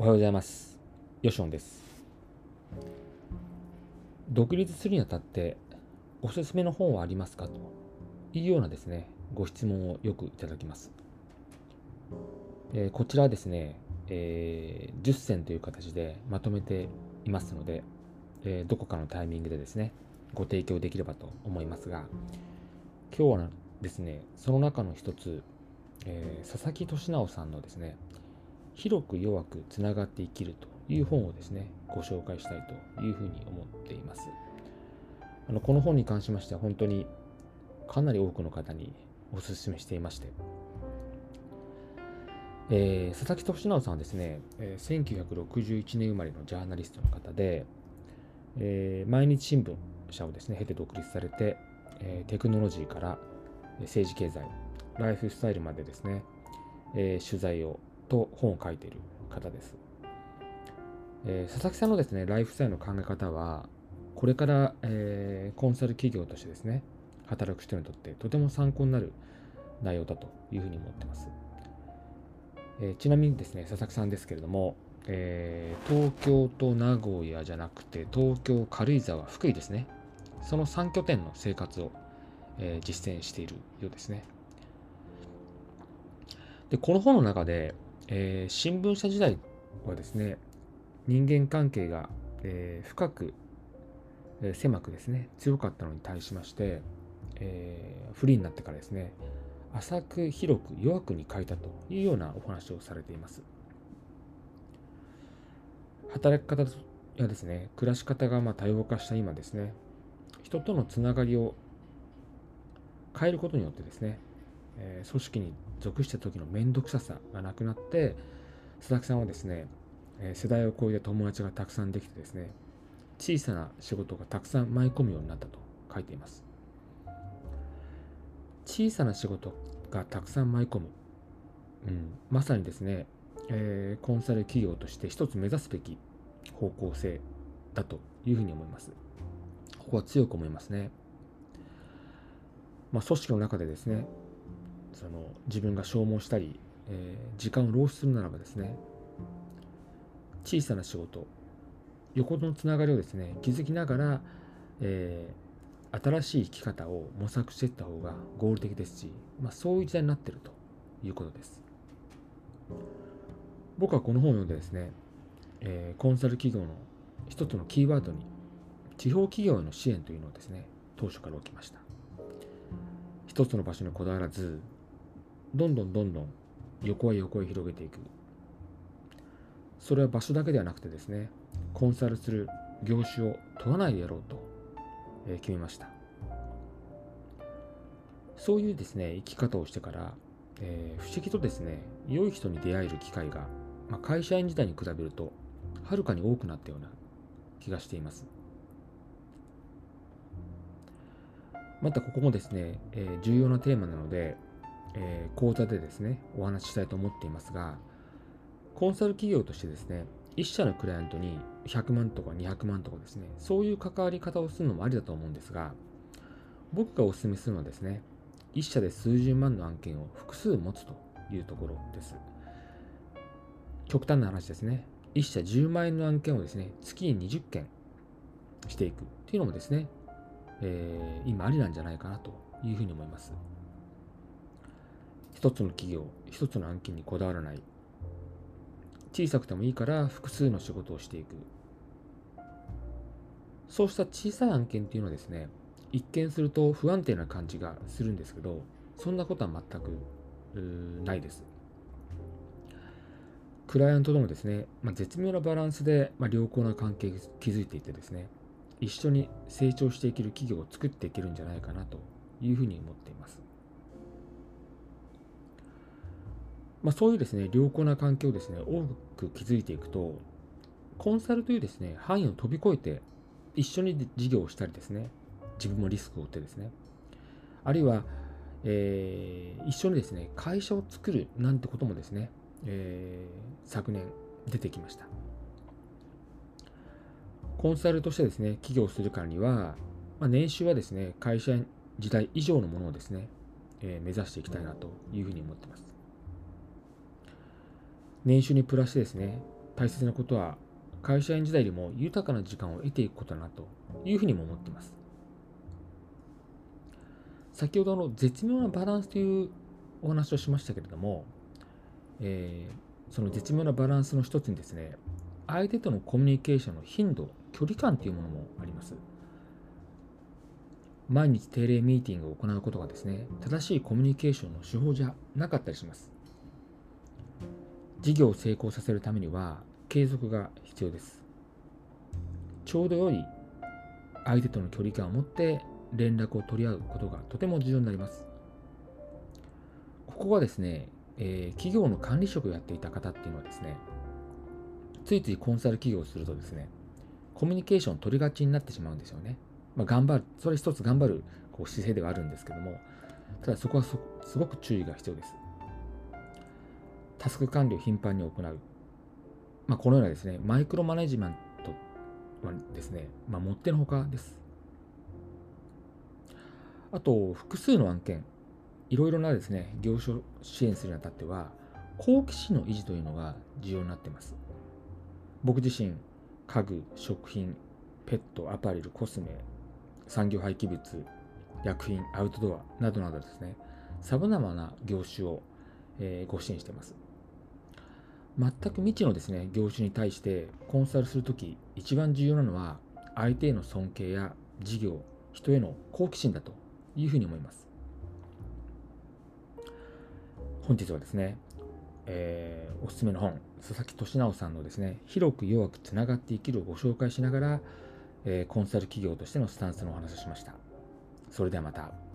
おはようございます。ヨシオンです。独立するにあたっておすすめの本はありますか？というようなですね、ご質問をよくいただきます。えーこちらはですね、えー10選という形でまとめていますので、えーどこかのタイミングでですね、ご提供できればと思いますが、今日はですね、その中の一つ、えー佐々木俊直さんのですね、広く弱くつながって生きるという本をですね、ご紹介したいというふうに思っています。あのこの本に関しましては本当にかなり多くの方にお勧めしていまして、えー佐々木俊直さんはですね、えー1961年生まれのジャーナリストの方で、えー毎日新聞社をですね、経て独立されて、えーテクノロジーからえー政治経済、ライフスタイルまでですね、えー取材をと本を書いている方です。えー佐々木さんのですね、ライフスタイルの考え方は、これから、えーコンサル企業としてですね、働く人にとってとても参考になる内容だというふうに思ってます。えーちなみにですね、佐々木さんですけれども、えー東京と名古屋じゃなくて、東京、軽井沢、福井ですね、その3拠点の生活を、えー実践しているようですね。で、この本の中で、えー新聞社時代はですね、人間関係が、えー深く、えー狭くですね、強かったのに対しまして、えーフリーになってからですね、浅く広く弱くに変えたというようなお話をされています。働き方やですね、暮らし方がま多様化した今ですね、人とのつながりを変えることによってですね、えー組織に属した時の面倒くささがなくなって佐々木さんはですね、えー世代を超えて友達がたくさんできてですね小さな仕事がたくさん舞い込むようになったと書いています。小さな仕事がたくさん舞い込む、うん、まさにですね、えーコンサル企業として一つ目指すべき方向性だというふうに思います。ここは強く思いますね。まあ、組織の中でですねその自分が消耗したり、えー時間を浪費するならばですね小さな仕事横のつながりをですね気づきながら、えー新しい生き方を模索していった方が合理的ですし、まあ、そういう時代になっているということです。僕はこの本を読んでですね、えーコンサル企業の一つのキーワードに地方企業への支援というのをですね当初から置きました。一つの場所にこだわらずどんどんどんどん横へ横へ広げていく。それは場所だけではなくてですねコンサルする業種を問わないでやろうと、え決めました。そういうですね生き方をしてから、えー不思議とですね良い人に出会える機会が、まあ、会社員時代に比べるとはるかに多くなったような気がしています。またここもですね、えー重要なテーマなので、えー講座でですね、お話ししたいと思っていますが、コンサル企業としてですね、一社のクライアントに100万とか200万とかですね、そういう関わり方をするのもありだと思うんですが、僕がお勧めするのはですね、一社で数十万の案件を複数持つというところです。極端な話ですね、一社10万円の案件をですね、月に20件していくっていうのもですね、えー今ありなんじゃないかなというふうに思います。一つの企業、一つの案件にこだわらない。小さくてもいいから複数の仕事をしていく。そうした小さい案件っていうのはですね、一見すると不安定な感じがするんですけど、そんなことは全くないです。クライアントとのですね、まあ、絶妙なバランスで、まあ、良好な関係を築いていてですね、一緒に成長していける企業を作っていけるんじゃないかなというふうに思っています。まあ、そういうですね、良好な関係をですね、多く築いていくと、コンサルというですね、範囲を飛び越えて、一緒に事業をしたりですね、自分もリスクを負ってですね、あるいは、えー一緒にですね、会社を作るなんてこともですね、えー昨年出てきました。コンサルとしてですね、起業するからには、まあ、年収はですね、会社時代以上のものをですね、えー目指していきたいなというふうに思っています。年収にプラスしてですね、大切なことは会社員時代よりも豊かな時間を得ていくことだなというふうにも思っています。先ほどの絶妙なバランスというお話をしましたけれども、えー、その絶妙なバランスの一つにですね相手とのコミュニケーションの頻度距離感というものもあります。毎日定例ミーティングを行うことがですね正しいコミュニケーションの手法じゃなかったりします。事業を成功させるためには継続が必要です。ちょうど良い相手との距離感を持って連絡を取り合うことがとても重要になります。ここはですね、えー、企業の管理職をやっていた方っていうのはですねついついコンサル企業をするとですねコミュニケーションを取りがちになってしまうんですよね、まあ、頑張るそれ一つ頑張るこう姿勢ではあるんですけどもただそこはすごく注意が必要です。タスク管理を頻繁に行う。まあ、このようなですね、マイクロマネジメントはですね、まあ、もってのほかです。あと、複数の案件、いろいろなですね、業種を支援するにあたっては、好奇心の維持というのが重要になっています。僕自身、家具、食品、ペット、アパレル、コスメ、産業廃棄物、薬品、アウトドアなどなどですね、さまざまな業種を、えー、ご支援しています。全く未知のですね、業種に対してコンサルするとき、一番重要なのは、相手への尊敬や事業、人への好奇心だというふうに思います。本日はですね、えー、おすすめの本、佐々木俊直さんのですね、広く弱くつながって生きるをご紹介しながら、えー、コンサル企業としてのスタンスのお話をしました。それではまた。